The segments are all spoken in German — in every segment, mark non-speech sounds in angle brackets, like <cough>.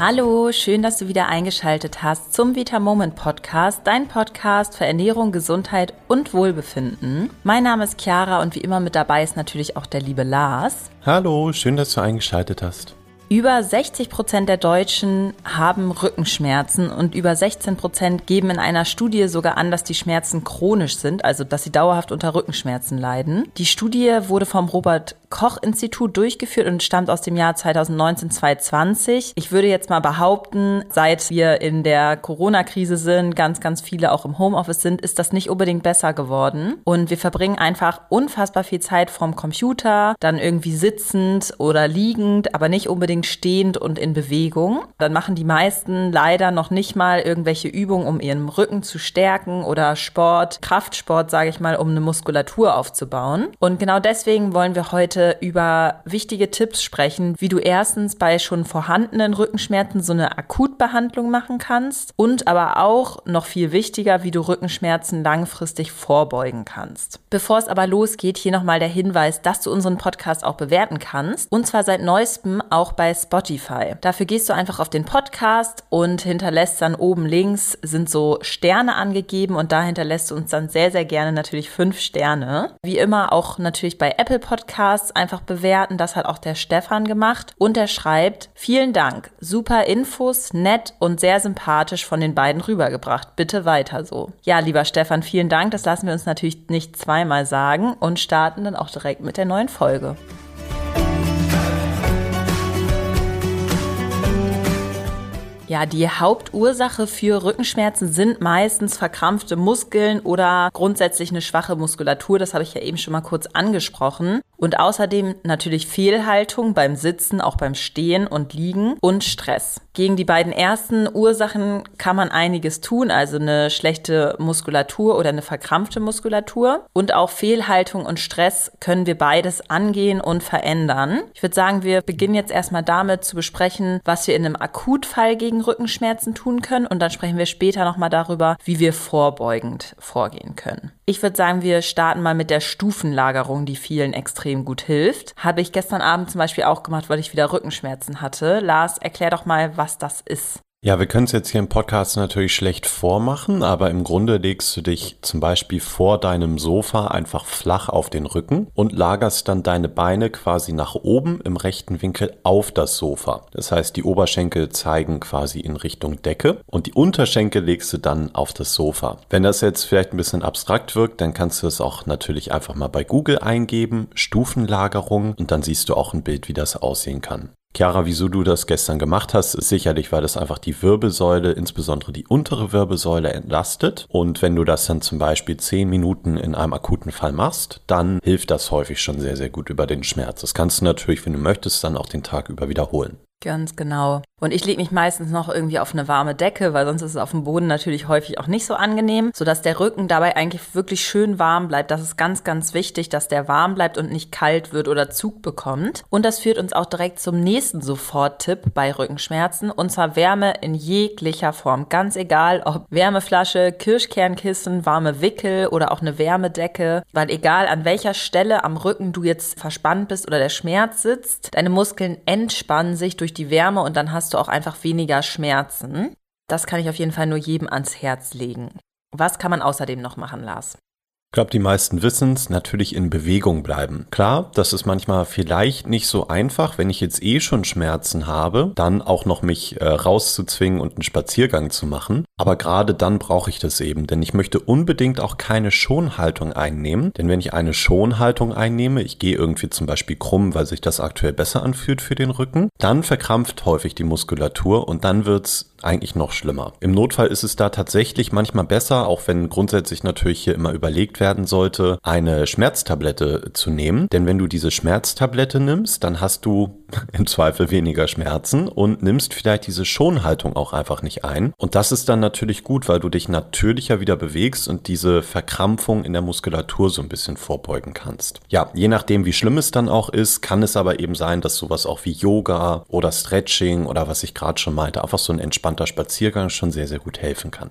Hallo, schön, dass du wieder eingeschaltet hast zum Vita Moment Podcast, dein Podcast für Ernährung, Gesundheit und Wohlbefinden. Mein Name ist Chiara und wie immer mit dabei ist natürlich auch der liebe Lars. Hallo, schön, dass du eingeschaltet hast. Über 60 Prozent der Deutschen haben Rückenschmerzen und über 16 Prozent geben in einer Studie sogar an, dass die Schmerzen chronisch sind, also dass sie dauerhaft unter Rückenschmerzen leiden. Die Studie wurde vom Robert Koch-Institut durchgeführt und stammt aus dem Jahr 2019-2020. Ich würde jetzt mal behaupten, seit wir in der Corona-Krise sind, ganz, ganz viele auch im Homeoffice sind, ist das nicht unbedingt besser geworden. Und wir verbringen einfach unfassbar viel Zeit vorm Computer, dann irgendwie sitzend oder liegend, aber nicht unbedingt stehend und in Bewegung. Dann machen die meisten leider noch nicht mal irgendwelche Übungen, um ihren Rücken zu stärken oder Sport, Kraftsport, sage ich mal, um eine Muskulatur aufzubauen. Und genau deswegen wollen wir heute heute über wichtige Tipps sprechen, wie du erstens bei schon vorhandenen Rückenschmerzen so eine Akutbehandlung machen kannst und aber auch noch viel wichtiger, wie du Rückenschmerzen langfristig vorbeugen kannst. Bevor es aber losgeht, hier nochmal der Hinweis, dass du unseren Podcast auch bewerten kannst und zwar seit neuestem auch bei Spotify. Dafür gehst du einfach auf den Podcast und hinterlässt dann oben links sind so Sterne angegeben und da hinterlässt du uns dann sehr, sehr gerne natürlich fünf Sterne. Wie immer auch natürlich bei Apple Podcasts Podcasts einfach bewerten. Das hat auch der Stefan gemacht. Und er schreibt, vielen Dank. Super Infos, nett und sehr sympathisch von den beiden rübergebracht. Bitte weiter so. Ja, lieber Stefan, vielen Dank. Das lassen wir uns natürlich nicht zweimal sagen und starten dann auch direkt mit der neuen Folge. Ja, die Hauptursache für Rückenschmerzen sind meistens verkrampfte Muskeln oder grundsätzlich eine schwache Muskulatur. Das habe ich ja eben schon mal kurz angesprochen. Und außerdem natürlich Fehlhaltung beim Sitzen, auch beim Stehen und Liegen und Stress. Gegen die beiden ersten Ursachen kann man einiges tun, also eine schlechte Muskulatur oder eine verkrampfte Muskulatur. Und auch Fehlhaltung und Stress können wir beides angehen und verändern. Ich würde sagen, wir beginnen jetzt erstmal damit zu besprechen, was wir in einem Akutfall gegen Rückenschmerzen tun können. Und dann sprechen wir später nochmal darüber, wie wir vorbeugend vorgehen können. Ich würde sagen, wir starten mal mit der Stufenlagerung, die vielen extrem gut hilft. Habe ich gestern Abend zum Beispiel auch gemacht, weil ich wieder Rückenschmerzen hatte. Lars, erklär doch mal, was das ist. Ja, wir können es jetzt hier im Podcast natürlich schlecht vormachen, aber im Grunde legst du dich zum Beispiel vor deinem Sofa einfach flach auf den Rücken und lagerst dann deine Beine quasi nach oben im rechten Winkel auf das Sofa. Das heißt, die Oberschenkel zeigen quasi in Richtung Decke und die Unterschenkel legst du dann auf das Sofa. Wenn das jetzt vielleicht ein bisschen abstrakt wirkt, dann kannst du es auch natürlich einfach mal bei Google eingeben, Stufenlagerung und dann siehst du auch ein Bild, wie das aussehen kann. Chiara, wieso du das gestern gemacht hast, ist sicherlich, weil das einfach die Wirbelsäule, insbesondere die untere Wirbelsäule entlastet. Und wenn du das dann zum Beispiel zehn Minuten in einem akuten Fall machst, dann hilft das häufig schon sehr, sehr gut über den Schmerz. Das kannst du natürlich, wenn du möchtest, dann auch den Tag über wiederholen. Ganz genau. Und ich lege mich meistens noch irgendwie auf eine warme Decke, weil sonst ist es auf dem Boden natürlich häufig auch nicht so angenehm, sodass der Rücken dabei eigentlich wirklich schön warm bleibt. Das ist ganz, ganz wichtig, dass der warm bleibt und nicht kalt wird oder Zug bekommt. Und das führt uns auch direkt zum nächsten Soforttipp bei Rückenschmerzen und zwar Wärme in jeglicher Form. Ganz egal, ob Wärmeflasche, Kirschkernkissen, warme Wickel oder auch eine Wärmedecke, weil egal an welcher Stelle am Rücken du jetzt verspannt bist oder der Schmerz sitzt, deine Muskeln entspannen sich durch die Wärme und dann hast hast du auch einfach weniger Schmerzen. Das kann ich auf jeden Fall nur jedem ans Herz legen. Was kann man außerdem noch machen, Lars? Ich glaube, die meisten wissen es, natürlich in Bewegung bleiben. Klar, das ist manchmal vielleicht nicht so einfach, wenn ich jetzt eh schon Schmerzen habe, dann auch noch mich äh, rauszuzwingen und einen Spaziergang zu machen. Aber gerade dann brauche ich das eben, denn ich möchte unbedingt auch keine Schonhaltung einnehmen. Denn wenn ich eine Schonhaltung einnehme, ich gehe irgendwie zum Beispiel krumm, weil sich das aktuell besser anfühlt für den Rücken, dann verkrampft häufig die Muskulatur und dann wird's eigentlich noch schlimmer. Im Notfall ist es da tatsächlich manchmal besser, auch wenn grundsätzlich natürlich hier immer überlegt werden sollte, eine Schmerztablette zu nehmen. Denn wenn du diese Schmerztablette nimmst, dann hast du <laughs> im Zweifel weniger Schmerzen und nimmst vielleicht diese Schonhaltung auch einfach nicht ein. Und das ist dann natürlich gut, weil du dich natürlicher wieder bewegst und diese Verkrampfung in der Muskulatur so ein bisschen vorbeugen kannst. Ja, je nachdem, wie schlimm es dann auch ist, kann es aber eben sein, dass sowas auch wie Yoga oder Stretching oder was ich gerade schon meinte, einfach so ein entspannter Spaziergang schon sehr, sehr gut helfen kann.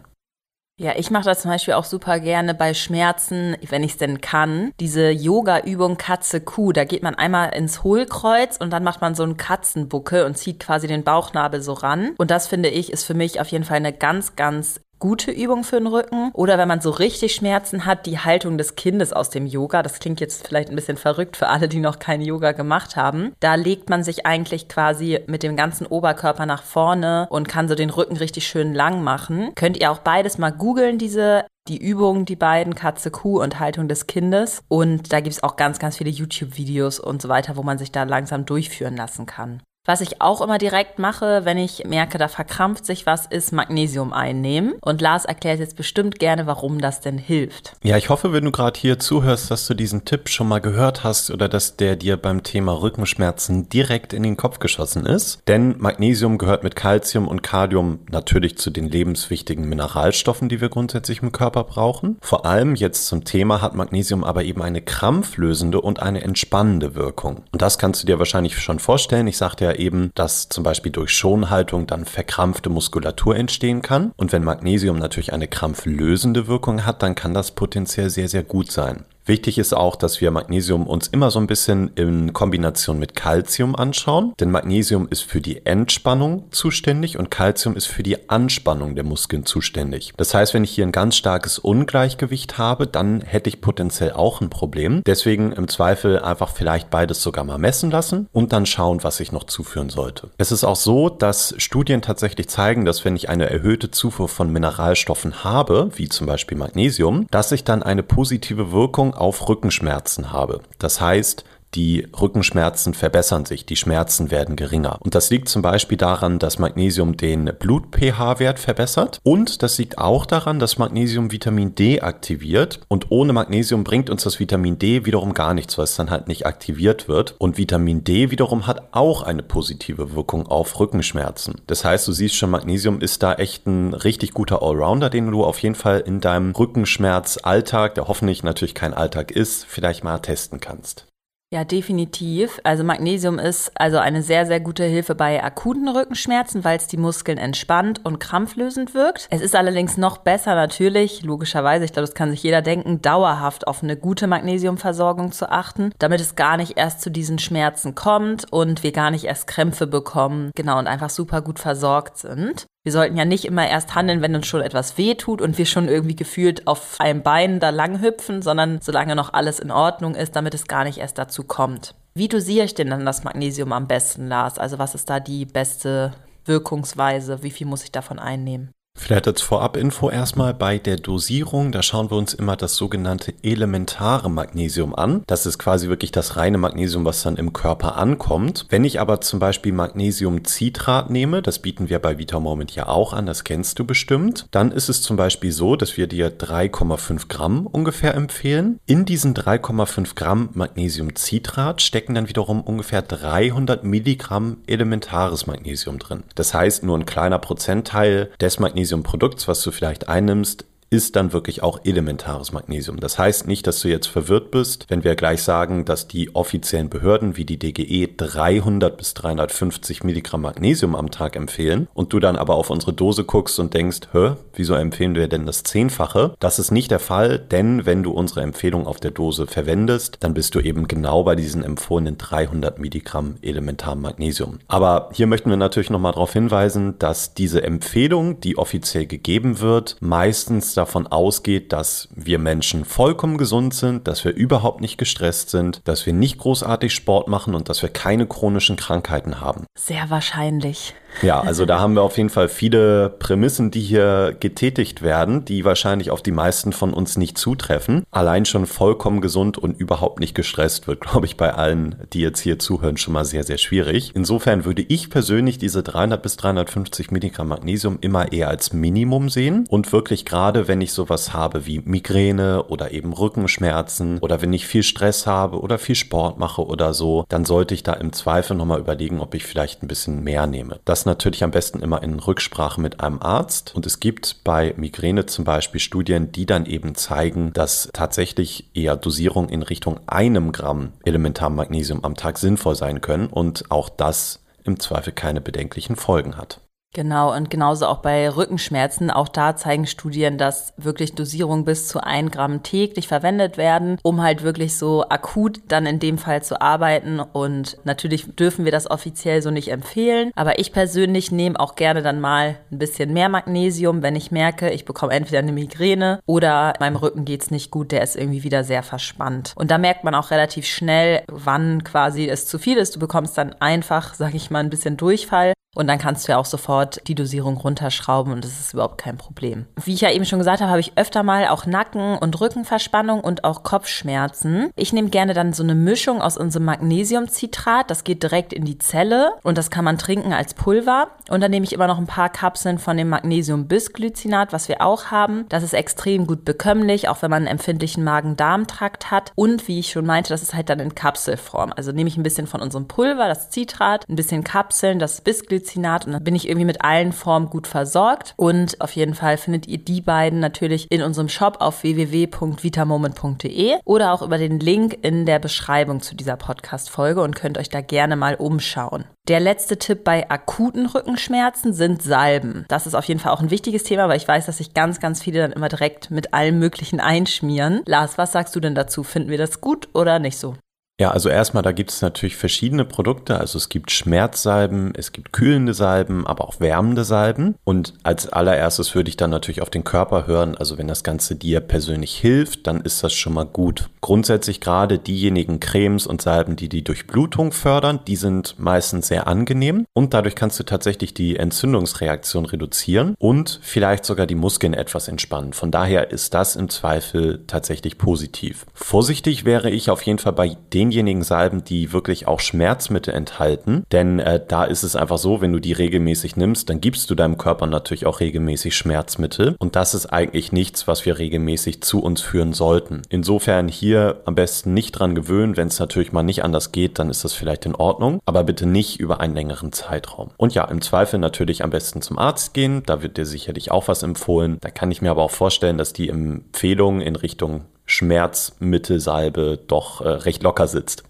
Ja, ich mache das zum Beispiel auch super gerne bei Schmerzen, wenn ich es denn kann. Diese Yoga-Übung Katze-Kuh, da geht man einmal ins Hohlkreuz und dann macht man so einen Katzenbuckel und zieht quasi den Bauchnabel so ran. Und das finde ich ist für mich auf jeden Fall eine ganz, ganz gute Übung für den Rücken. Oder wenn man so richtig Schmerzen hat, die Haltung des Kindes aus dem Yoga. Das klingt jetzt vielleicht ein bisschen verrückt für alle, die noch kein Yoga gemacht haben. Da legt man sich eigentlich quasi mit dem ganzen Oberkörper nach vorne und kann so den Rücken richtig schön lang machen. Könnt ihr auch beides mal googeln, diese die Übungen, die beiden, Katze, Kuh und Haltung des Kindes. Und da gibt es auch ganz, ganz viele YouTube-Videos und so weiter, wo man sich da langsam durchführen lassen kann. Was ich auch immer direkt mache, wenn ich merke, da verkrampft sich was, ist Magnesium einnehmen. Und Lars erklärt jetzt bestimmt gerne, warum das denn hilft. Ja, ich hoffe, wenn du gerade hier zuhörst, dass du diesen Tipp schon mal gehört hast oder dass der dir beim Thema Rückenschmerzen direkt in den Kopf geschossen ist. Denn Magnesium gehört mit Calcium und Kalium natürlich zu den lebenswichtigen Mineralstoffen, die wir grundsätzlich im Körper brauchen. Vor allem jetzt zum Thema hat Magnesium aber eben eine krampflösende und eine entspannende Wirkung. Und das kannst du dir wahrscheinlich schon vorstellen. Ich sagte ja eben, dass zum Beispiel durch Schonhaltung dann verkrampfte Muskulatur entstehen kann. Und wenn Magnesium natürlich eine krampflösende Wirkung hat, dann kann das potenziell sehr, sehr gut sein. Wichtig ist auch, dass wir Magnesium uns immer so ein bisschen in Kombination mit Calcium anschauen, denn Magnesium ist für die Entspannung zuständig und Calcium ist für die Anspannung der Muskeln zuständig. Das heißt, wenn ich hier ein ganz starkes Ungleichgewicht habe, dann hätte ich potenziell auch ein Problem. Deswegen im Zweifel einfach vielleicht beides sogar mal messen lassen und dann schauen, was ich noch zuführen sollte. Es ist auch so, dass Studien tatsächlich zeigen, dass wenn ich eine erhöhte Zufuhr von Mineralstoffen habe, wie zum Beispiel Magnesium, dass ich dann eine positive Wirkung auf Rückenschmerzen habe. Das heißt, die Rückenschmerzen verbessern sich, die Schmerzen werden geringer. Und das liegt zum Beispiel daran, dass Magnesium den Blut-pH-Wert verbessert und das liegt auch daran, dass Magnesium Vitamin D aktiviert und ohne Magnesium bringt uns das Vitamin D wiederum gar nichts, weil es dann halt nicht aktiviert wird. Und Vitamin D wiederum hat auch eine positive Wirkung auf Rückenschmerzen. Das heißt, du siehst schon, Magnesium ist da echt ein richtig guter Allrounder, den du auf jeden Fall in deinem Rückenschmerzalltag, der hoffentlich natürlich kein Alltag ist, vielleicht mal testen kannst. Ja, definitiv. Also Magnesium ist also eine sehr, sehr gute Hilfe bei akuten Rückenschmerzen, weil es die Muskeln entspannt und krampflösend wirkt. Es ist allerdings noch besser natürlich, logischerweise, ich glaube, das kann sich jeder denken, dauerhaft auf eine gute Magnesiumversorgung zu achten, damit es gar nicht erst zu diesen Schmerzen kommt und wir gar nicht erst Krämpfe bekommen. Genau, und einfach super gut versorgt sind. Wir sollten ja nicht immer erst handeln, wenn uns schon etwas weh tut und wir schon irgendwie gefühlt auf einem Bein da lang hüpfen, sondern solange noch alles in Ordnung ist, damit es gar nicht erst dazu kommt. Wie dosiere ich denn dann das Magnesium am besten, Lars? Also was ist da die beste Wirkungsweise? Wie viel muss ich davon einnehmen? Vielleicht als Vorabinfo erstmal bei der Dosierung, da schauen wir uns immer das sogenannte elementare Magnesium an. Das ist quasi wirklich das reine Magnesium, was dann im Körper ankommt. Wenn ich aber zum Beispiel Magnesiumcitrat nehme, das bieten wir bei Vitamoment ja auch an, das kennst du bestimmt, dann ist es zum Beispiel so, dass wir dir 3,5 Gramm ungefähr empfehlen. In diesen 3,5 Gramm Magnesiumcitrat stecken dann wiederum ungefähr 300 Milligramm elementares Magnesium drin. Das heißt, nur ein kleiner Prozentteil des Magnesiums Magnesiumprodukts, was du vielleicht einnimmst, ist dann wirklich auch elementares Magnesium. Das heißt nicht, dass du jetzt verwirrt bist, wenn wir gleich sagen, dass die offiziellen Behörden wie die DGE 300 bis 350 Milligramm Magnesium am Tag empfehlen und du dann aber auf unsere Dose guckst und denkst, hä, wieso empfehlen wir denn das Zehnfache? Das ist nicht der Fall, denn wenn du unsere Empfehlung auf der Dose verwendest, dann bist du eben genau bei diesen empfohlenen 300 Milligramm elementarem Magnesium. Aber hier möchten wir natürlich nochmal darauf hinweisen, dass diese Empfehlung, die offiziell gegeben wird, meistens davon ausgeht, dass wir Menschen vollkommen gesund sind, dass wir überhaupt nicht gestresst sind, dass wir nicht großartig Sport machen und dass wir keine chronischen Krankheiten haben. Sehr wahrscheinlich. Ja, also da haben wir auf jeden Fall viele Prämissen, die hier getätigt werden, die wahrscheinlich auf die meisten von uns nicht zutreffen. Allein schon vollkommen gesund und überhaupt nicht gestresst wird, <laughs> glaube ich, bei allen, die jetzt hier zuhören, schon mal sehr, sehr schwierig. Insofern würde ich persönlich diese 300 bis 350 Milligramm Magnesium immer eher als Minimum sehen und wirklich gerade, wenn ich sowas habe wie Migräne oder eben Rückenschmerzen oder wenn ich viel Stress habe oder viel Sport mache oder so, dann sollte ich da im Zweifel nochmal überlegen, ob ich vielleicht ein bisschen mehr nehme. Das natürlich am besten immer in Rücksprache mit einem Arzt. Und es gibt bei Migräne zum Beispiel Studien, die dann eben zeigen, dass tatsächlich eher Dosierung in Richtung einem Gramm Elementarmagnesium am Tag sinnvoll sein können und auch das im Zweifel keine bedenklichen Folgen hat. Genau, und genauso auch bei Rückenschmerzen. Auch da zeigen Studien, dass wirklich Dosierungen bis zu ein Gramm täglich verwendet werden, um halt wirklich so akut dann in dem Fall zu arbeiten. Und natürlich dürfen wir das offiziell so nicht empfehlen. Aber ich persönlich nehme auch gerne dann mal ein bisschen mehr Magnesium, wenn ich merke, ich bekomme entweder eine Migräne oder meinem Rücken geht's nicht gut, der ist irgendwie wieder sehr verspannt. Und da merkt man auch relativ schnell, wann quasi es zu viel ist. Du bekommst dann einfach, sag ich mal, ein bisschen Durchfall. Und dann kannst du ja auch sofort die Dosierung runterschrauben und das ist überhaupt kein Problem. Wie ich ja eben schon gesagt habe, habe ich öfter mal auch Nacken- und Rückenverspannung und auch Kopfschmerzen. Ich nehme gerne dann so eine Mischung aus unserem Magnesiumcitrat. Das geht direkt in die Zelle und das kann man trinken als Pulver. Und dann nehme ich immer noch ein paar Kapseln von dem Magnesium-Bisglycinat, was wir auch haben. Das ist extrem gut bekömmlich, auch wenn man einen empfindlichen Magen-Darm-Trakt hat. Und wie ich schon meinte, das ist halt dann in Kapselform. Also nehme ich ein bisschen von unserem Pulver, das Citrat, ein bisschen Kapseln, das Bisglycinat Medizinat und dann bin ich irgendwie mit allen Formen gut versorgt. Und auf jeden Fall findet ihr die beiden natürlich in unserem Shop auf www.vitamoment.de oder auch über den Link in der Beschreibung zu dieser Podcast-Folge und könnt euch da gerne mal umschauen. Der letzte Tipp bei akuten Rückenschmerzen sind Salben. Das ist auf jeden Fall auch ein wichtiges Thema, weil ich weiß, dass sich ganz, ganz viele dann immer direkt mit allem Möglichen einschmieren. Lars, was sagst du denn dazu? Finden wir das gut oder nicht so? Ja, also erstmal, da gibt es natürlich verschiedene Produkte. Also es gibt Schmerzsalben, es gibt kühlende Salben, aber auch wärmende Salben. Und als allererstes würde ich dann natürlich auf den Körper hören. Also wenn das Ganze dir persönlich hilft, dann ist das schon mal gut. Grundsätzlich gerade diejenigen Cremes und Salben, die die Durchblutung fördern, die sind meistens sehr angenehm. Und dadurch kannst du tatsächlich die Entzündungsreaktion reduzieren und vielleicht sogar die Muskeln etwas entspannen. Von daher ist das im Zweifel tatsächlich positiv. Vorsichtig wäre ich auf jeden Fall bei den denjenigen Salben, die wirklich auch Schmerzmittel enthalten. Denn äh, da ist es einfach so, wenn du die regelmäßig nimmst, dann gibst du deinem Körper natürlich auch regelmäßig Schmerzmittel. Und das ist eigentlich nichts, was wir regelmäßig zu uns führen sollten. Insofern hier am besten nicht dran gewöhnen. Wenn es natürlich mal nicht anders geht, dann ist das vielleicht in Ordnung. Aber bitte nicht über einen längeren Zeitraum. Und ja, im Zweifel natürlich am besten zum Arzt gehen. Da wird dir sicherlich auch was empfohlen. Da kann ich mir aber auch vorstellen, dass die Empfehlungen in Richtung Schmerzmittelsalbe doch äh, recht locker sitzt.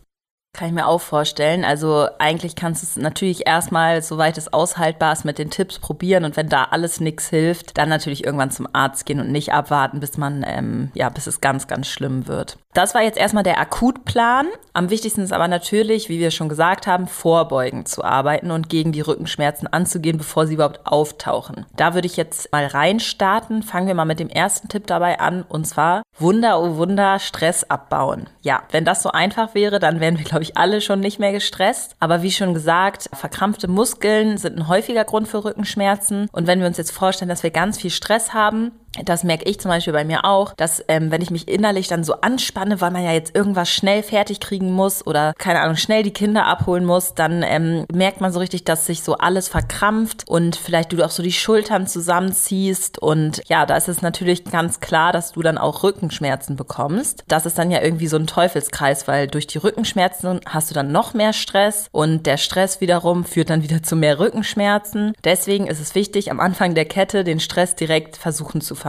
Kann ich mir auch vorstellen. Also eigentlich kannst du es natürlich erstmal, soweit es aushaltbar ist, mit den Tipps probieren und wenn da alles nichts hilft, dann natürlich irgendwann zum Arzt gehen und nicht abwarten, bis man, ähm, ja, bis es ganz, ganz schlimm wird. Das war jetzt erstmal der Akutplan. Am wichtigsten ist aber natürlich, wie wir schon gesagt haben, vorbeugend zu arbeiten und gegen die Rückenschmerzen anzugehen, bevor sie überhaupt auftauchen. Da würde ich jetzt mal reinstarten. Fangen wir mal mit dem ersten Tipp dabei an und zwar Wunder, oh Wunder, Stress abbauen. Ja, wenn das so einfach wäre, dann wären wir, glaube ich, alle schon nicht mehr gestresst. Aber wie schon gesagt, verkrampfte Muskeln sind ein häufiger Grund für Rückenschmerzen. Und wenn wir uns jetzt vorstellen, dass wir ganz viel Stress haben, das merke ich zum Beispiel bei mir auch, dass ähm, wenn ich mich innerlich dann so anspanne, weil man ja jetzt irgendwas schnell fertig kriegen muss oder keine Ahnung, schnell die Kinder abholen muss, dann ähm, merkt man so richtig, dass sich so alles verkrampft und vielleicht du auch so die Schultern zusammenziehst und ja, da ist es natürlich ganz klar, dass du dann auch Rückenschmerzen bekommst. Das ist dann ja irgendwie so ein Teufelskreis, weil durch die Rückenschmerzen hast du dann noch mehr Stress und der Stress wiederum führt dann wieder zu mehr Rückenschmerzen. Deswegen ist es wichtig, am Anfang der Kette den Stress direkt versuchen zu vermeiden.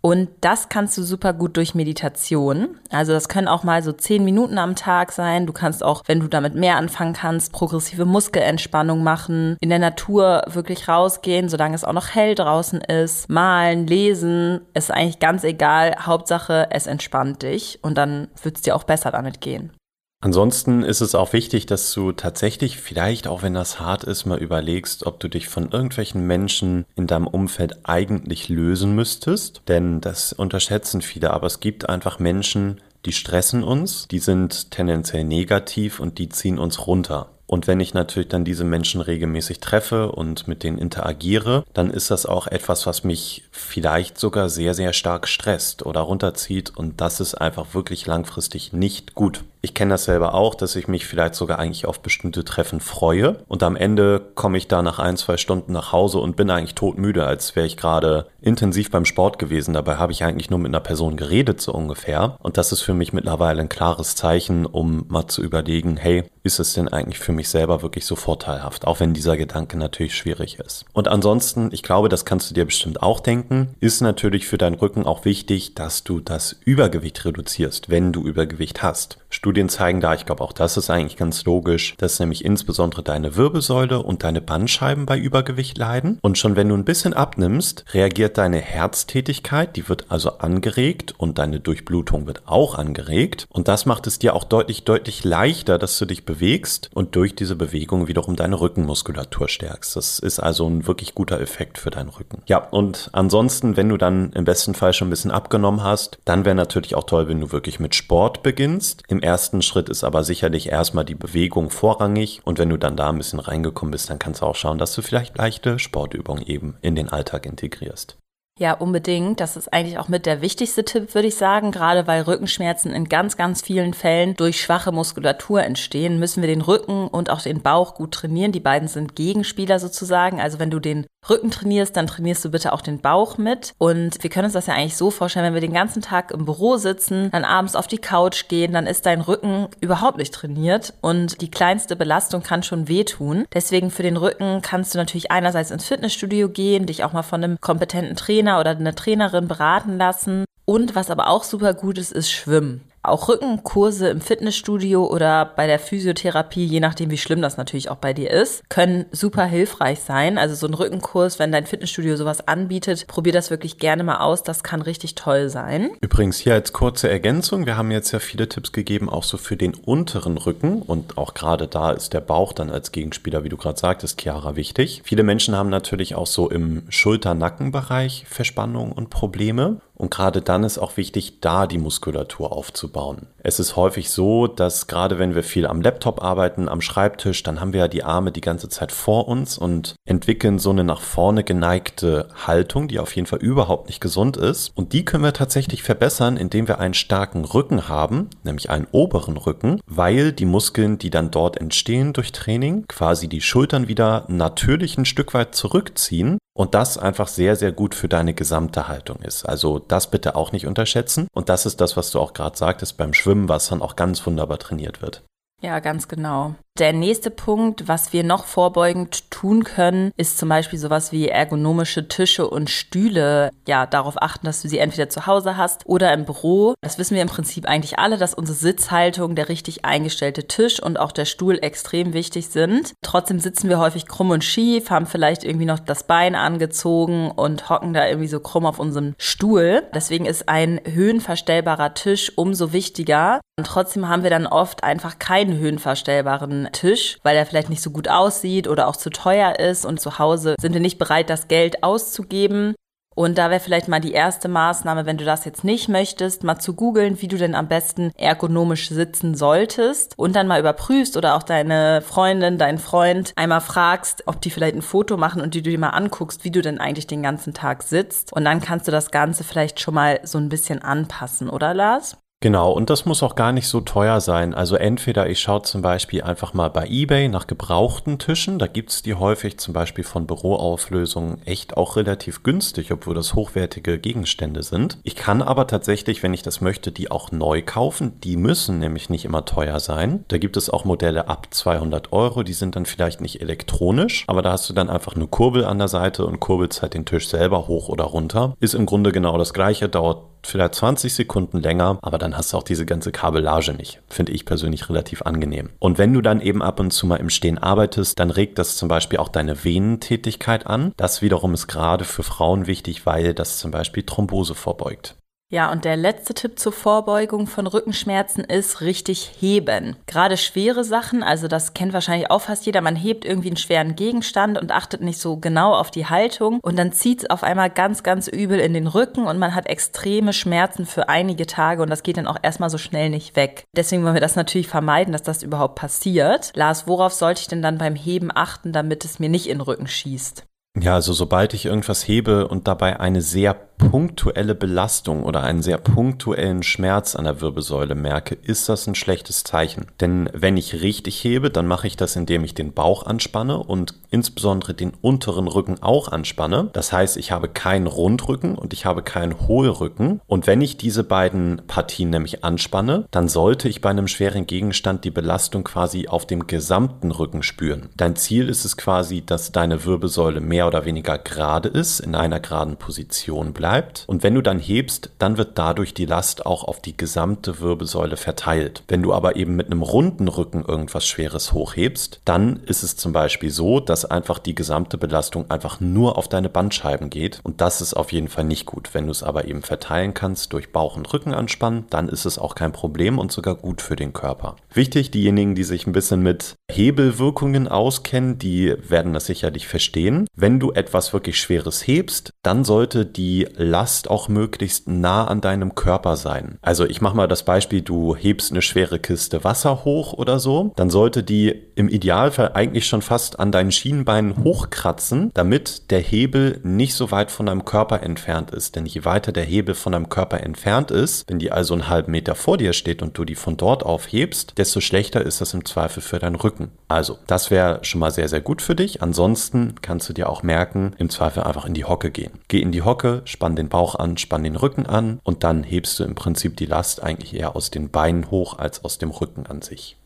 Und das kannst du super gut durch Meditation. Also das können auch mal so zehn Minuten am Tag sein. Du kannst auch, wenn du damit mehr anfangen kannst, progressive Muskelentspannung machen, in der Natur wirklich rausgehen, solange es auch noch hell draußen ist, malen, lesen, ist eigentlich ganz egal. Hauptsache, es entspannt dich und dann wird es dir auch besser damit gehen. Ansonsten ist es auch wichtig, dass du tatsächlich, vielleicht auch wenn das hart ist, mal überlegst, ob du dich von irgendwelchen Menschen in deinem Umfeld eigentlich lösen müsstest. Denn das unterschätzen viele, aber es gibt einfach Menschen, die stressen uns, die sind tendenziell negativ und die ziehen uns runter. Und wenn ich natürlich dann diese Menschen regelmäßig treffe und mit denen interagiere, dann ist das auch etwas, was mich vielleicht sogar sehr, sehr stark stresst oder runterzieht. Und das ist einfach wirklich langfristig nicht gut. Ich kenne das selber auch, dass ich mich vielleicht sogar eigentlich auf bestimmte Treffen freue. Und am Ende komme ich da nach ein, zwei Stunden nach Hause und bin eigentlich todmüde, als wäre ich gerade intensiv beim Sport gewesen. Dabei habe ich eigentlich nur mit einer Person geredet, so ungefähr. Und das ist für mich mittlerweile ein klares Zeichen, um mal zu überlegen, hey, ist es denn eigentlich für mich selber wirklich so vorteilhaft? Auch wenn dieser Gedanke natürlich schwierig ist. Und ansonsten, ich glaube, das kannst du dir bestimmt auch denken, ist natürlich für deinen Rücken auch wichtig, dass du das Übergewicht reduzierst, wenn du Übergewicht hast. Studien zeigen da, ich glaube auch das ist eigentlich ganz logisch, dass nämlich insbesondere deine Wirbelsäule und deine Bandscheiben bei Übergewicht leiden. Und schon wenn du ein bisschen abnimmst, reagiert deine Herztätigkeit, die wird also angeregt und deine Durchblutung wird auch angeregt. Und das macht es dir auch deutlich, deutlich leichter, dass du dich bewegst und durch diese Bewegung wiederum deine Rückenmuskulatur stärkst. Das ist also ein wirklich guter Effekt für deinen Rücken. Ja, und ansonsten, wenn du dann im besten Fall schon ein bisschen abgenommen hast, dann wäre natürlich auch toll, wenn du wirklich mit Sport beginnst. Im ersten Schritt ist aber sicherlich erstmal die Bewegung vorrangig und wenn du dann da ein bisschen reingekommen bist, dann kannst du auch schauen, dass du vielleicht leichte Sportübungen eben in den Alltag integrierst. Ja, unbedingt. Das ist eigentlich auch mit der wichtigste Tipp, würde ich sagen. Gerade weil Rückenschmerzen in ganz, ganz vielen Fällen durch schwache Muskulatur entstehen, müssen wir den Rücken und auch den Bauch gut trainieren. Die beiden sind Gegenspieler sozusagen. Also wenn du den Rücken trainierst, dann trainierst du bitte auch den Bauch mit. Und wir können uns das ja eigentlich so vorstellen, wenn wir den ganzen Tag im Büro sitzen, dann abends auf die Couch gehen, dann ist dein Rücken überhaupt nicht trainiert und die kleinste Belastung kann schon wehtun. Deswegen für den Rücken kannst du natürlich einerseits ins Fitnessstudio gehen, dich auch mal von einem kompetenten Trainer oder einer Trainerin beraten lassen. Und was aber auch super gut ist, ist Schwimmen. Auch Rückenkurse im Fitnessstudio oder bei der Physiotherapie, je nachdem, wie schlimm das natürlich auch bei dir ist, können super hilfreich sein. Also so ein Rückenkurs, wenn dein Fitnessstudio sowas anbietet, probier das wirklich gerne mal aus. Das kann richtig toll sein. Übrigens hier als kurze Ergänzung, wir haben jetzt ja viele Tipps gegeben, auch so für den unteren Rücken und auch gerade da ist der Bauch dann als Gegenspieler, wie du gerade sagtest, Chiara, wichtig. Viele Menschen haben natürlich auch so im Schulter-Nackenbereich Verspannungen und Probleme. Und gerade dann ist auch wichtig, da die Muskulatur aufzubauen. Es ist häufig so, dass gerade wenn wir viel am Laptop arbeiten, am Schreibtisch, dann haben wir ja die Arme die ganze Zeit vor uns und entwickeln so eine nach vorne geneigte Haltung, die auf jeden Fall überhaupt nicht gesund ist. Und die können wir tatsächlich verbessern, indem wir einen starken Rücken haben, nämlich einen oberen Rücken, weil die Muskeln, die dann dort entstehen durch Training, quasi die Schultern wieder natürlich ein Stück weit zurückziehen und das einfach sehr, sehr gut für deine gesamte Haltung ist. Also das bitte auch nicht unterschätzen. Und das ist das, was du auch gerade sagtest beim Schwimmen, was dann auch ganz wunderbar trainiert wird. Ja, ganz genau. Der nächste Punkt, was wir noch vorbeugend tun können, ist zum Beispiel sowas wie ergonomische Tische und Stühle. Ja, darauf achten, dass du sie entweder zu Hause hast oder im Büro. Das wissen wir im Prinzip eigentlich alle, dass unsere Sitzhaltung, der richtig eingestellte Tisch und auch der Stuhl extrem wichtig sind. Trotzdem sitzen wir häufig krumm und schief, haben vielleicht irgendwie noch das Bein angezogen und hocken da irgendwie so krumm auf unserem Stuhl. Deswegen ist ein höhenverstellbarer Tisch umso wichtiger. Und trotzdem haben wir dann oft einfach keinen höhenverstellbaren Tisch, weil er vielleicht nicht so gut aussieht oder auch zu teuer ist. Und zu Hause sind wir nicht bereit, das Geld auszugeben. Und da wäre vielleicht mal die erste Maßnahme, wenn du das jetzt nicht möchtest, mal zu googeln, wie du denn am besten ergonomisch sitzen solltest und dann mal überprüfst oder auch deine Freundin, deinen Freund einmal fragst, ob die vielleicht ein Foto machen und die du dir mal anguckst, wie du denn eigentlich den ganzen Tag sitzt. Und dann kannst du das Ganze vielleicht schon mal so ein bisschen anpassen, oder Lars? Genau, und das muss auch gar nicht so teuer sein. Also entweder ich schaue zum Beispiel einfach mal bei eBay nach gebrauchten Tischen. Da gibt's die häufig zum Beispiel von Büroauflösungen echt auch relativ günstig, obwohl das hochwertige Gegenstände sind. Ich kann aber tatsächlich, wenn ich das möchte, die auch neu kaufen. Die müssen nämlich nicht immer teuer sein. Da gibt es auch Modelle ab 200 Euro. Die sind dann vielleicht nicht elektronisch, aber da hast du dann einfach eine Kurbel an der Seite und kurbelst halt den Tisch selber hoch oder runter. Ist im Grunde genau das gleiche, dauert vielleicht 20 Sekunden länger, aber dann hast du auch diese ganze Kabellage nicht. Finde ich persönlich relativ angenehm. Und wenn du dann eben ab und zu mal im Stehen arbeitest, dann regt das zum Beispiel auch deine Venentätigkeit an. Das wiederum ist gerade für Frauen wichtig, weil das zum Beispiel Thrombose vorbeugt. Ja, und der letzte Tipp zur Vorbeugung von Rückenschmerzen ist richtig heben. Gerade schwere Sachen, also das kennt wahrscheinlich auch fast jeder, man hebt irgendwie einen schweren Gegenstand und achtet nicht so genau auf die Haltung und dann zieht es auf einmal ganz, ganz übel in den Rücken und man hat extreme Schmerzen für einige Tage und das geht dann auch erstmal so schnell nicht weg. Deswegen wollen wir das natürlich vermeiden, dass das überhaupt passiert. Lars, worauf sollte ich denn dann beim Heben achten, damit es mir nicht in den Rücken schießt? Ja, also sobald ich irgendwas hebe und dabei eine sehr punktuelle Belastung oder einen sehr punktuellen Schmerz an der Wirbelsäule merke, ist das ein schlechtes Zeichen. Denn wenn ich richtig hebe, dann mache ich das, indem ich den Bauch anspanne und insbesondere den unteren Rücken auch anspanne. Das heißt, ich habe keinen Rundrücken und ich habe keinen Hohlrücken. Und wenn ich diese beiden Partien nämlich anspanne, dann sollte ich bei einem schweren Gegenstand die Belastung quasi auf dem gesamten Rücken spüren. Dein Ziel ist es quasi, dass deine Wirbelsäule mehr oder weniger gerade ist, in einer geraden Position bleibt. Und wenn du dann hebst, dann wird dadurch die Last auch auf die gesamte Wirbelsäule verteilt. Wenn du aber eben mit einem runden Rücken irgendwas Schweres hochhebst, dann ist es zum Beispiel so, dass einfach die gesamte Belastung einfach nur auf deine Bandscheiben geht. Und das ist auf jeden Fall nicht gut. Wenn du es aber eben verteilen kannst durch Bauch- und Rückenanspannen, dann ist es auch kein Problem und sogar gut für den Körper. Wichtig, diejenigen, die sich ein bisschen mit Hebelwirkungen auskennen, die werden das sicherlich verstehen. Wenn du etwas wirklich Schweres hebst, dann sollte die Last auch möglichst nah an deinem Körper sein. Also ich mache mal das Beispiel, du hebst eine schwere Kiste Wasser hoch oder so, dann sollte die im Idealfall eigentlich schon fast an deinen Schienbeinen hochkratzen, damit der Hebel nicht so weit von deinem Körper entfernt ist. Denn je weiter der Hebel von deinem Körper entfernt ist, wenn die also einen halben Meter vor dir steht und du die von dort aufhebst, desto schlechter ist das im Zweifel für deinen Rücken. Also, das wäre schon mal sehr, sehr gut für dich. Ansonsten kannst du dir auch merken, im Zweifel einfach in die Hocke gehen. Geh in die Hocke, spann den Bauch an, spann den Rücken an und dann hebst du im Prinzip die Last eigentlich eher aus den Beinen hoch als aus dem Rücken an sich.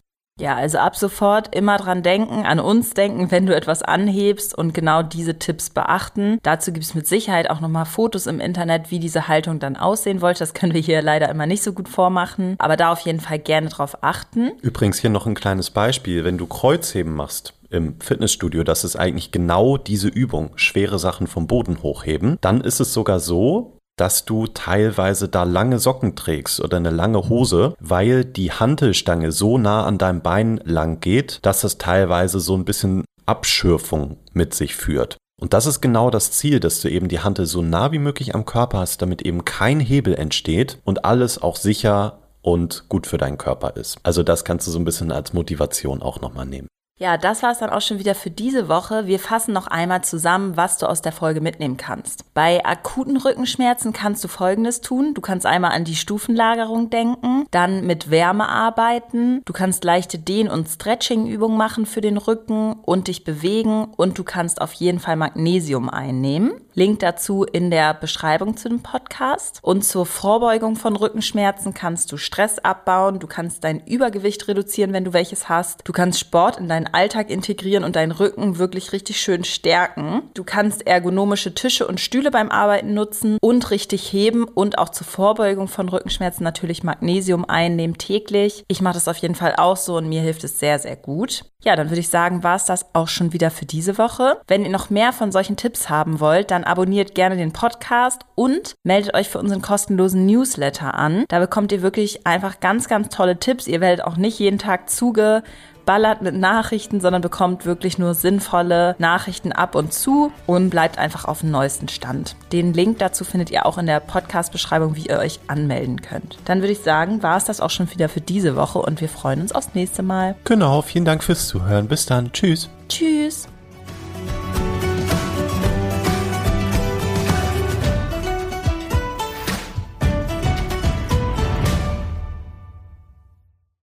Ja, also ab sofort immer dran denken, an uns denken, wenn du etwas anhebst und genau diese Tipps beachten. Dazu gibt es mit Sicherheit auch nochmal Fotos im Internet, wie diese Haltung dann aussehen wollte. Das können wir hier leider immer nicht so gut vormachen, aber da auf jeden Fall gerne drauf achten. Übrigens hier noch ein kleines Beispiel, wenn du Kreuzheben machst im Fitnessstudio, das ist eigentlich genau diese Übung, schwere Sachen vom Boden hochheben, dann ist es sogar so, dass du teilweise da lange Socken trägst oder eine lange Hose, weil die Hantelstange so nah an deinem Bein lang geht, dass es teilweise so ein bisschen Abschürfung mit sich führt. Und das ist genau das Ziel, dass du eben die Hantel so nah wie möglich am Körper hast, damit eben kein Hebel entsteht und alles auch sicher und gut für deinen Körper ist. Also das kannst du so ein bisschen als Motivation auch nochmal nehmen. Ja, das war es dann auch schon wieder für diese Woche. Wir fassen noch einmal zusammen, was du aus der Folge mitnehmen kannst. Bei akuten Rückenschmerzen kannst du Folgendes tun. Du kannst einmal an die Stufenlagerung denken, dann mit Wärme arbeiten. Du kannst leichte Dehn- und Stretching-Übungen machen für den Rücken und dich bewegen und du kannst auf jeden Fall Magnesium einnehmen. Link dazu in der Beschreibung zu dem Podcast. Und zur Vorbeugung von Rückenschmerzen kannst du Stress abbauen, du kannst dein Übergewicht reduzieren, wenn du welches hast. Du kannst Sport in deinen Alltag integrieren und deinen Rücken wirklich richtig schön stärken. Du kannst ergonomische Tische und Stühle beim Arbeiten nutzen und richtig heben und auch zur Vorbeugung von Rückenschmerzen natürlich Magnesium einnehmen täglich. Ich mache das auf jeden Fall auch so und mir hilft es sehr, sehr gut. Ja, dann würde ich sagen, war es das auch schon wieder für diese Woche. Wenn ihr noch mehr von solchen Tipps haben wollt, dann abonniert gerne den Podcast und meldet euch für unseren kostenlosen Newsletter an. Da bekommt ihr wirklich einfach ganz, ganz tolle Tipps. Ihr werdet auch nicht jeden Tag zuge ballert mit Nachrichten, sondern bekommt wirklich nur sinnvolle Nachrichten ab und zu und bleibt einfach auf dem neuesten Stand. Den Link dazu findet ihr auch in der Podcast-Beschreibung, wie ihr euch anmelden könnt. Dann würde ich sagen, war es das auch schon wieder für diese Woche und wir freuen uns aufs nächste Mal. Genau, vielen Dank fürs Zuhören. Bis dann. Tschüss. Tschüss.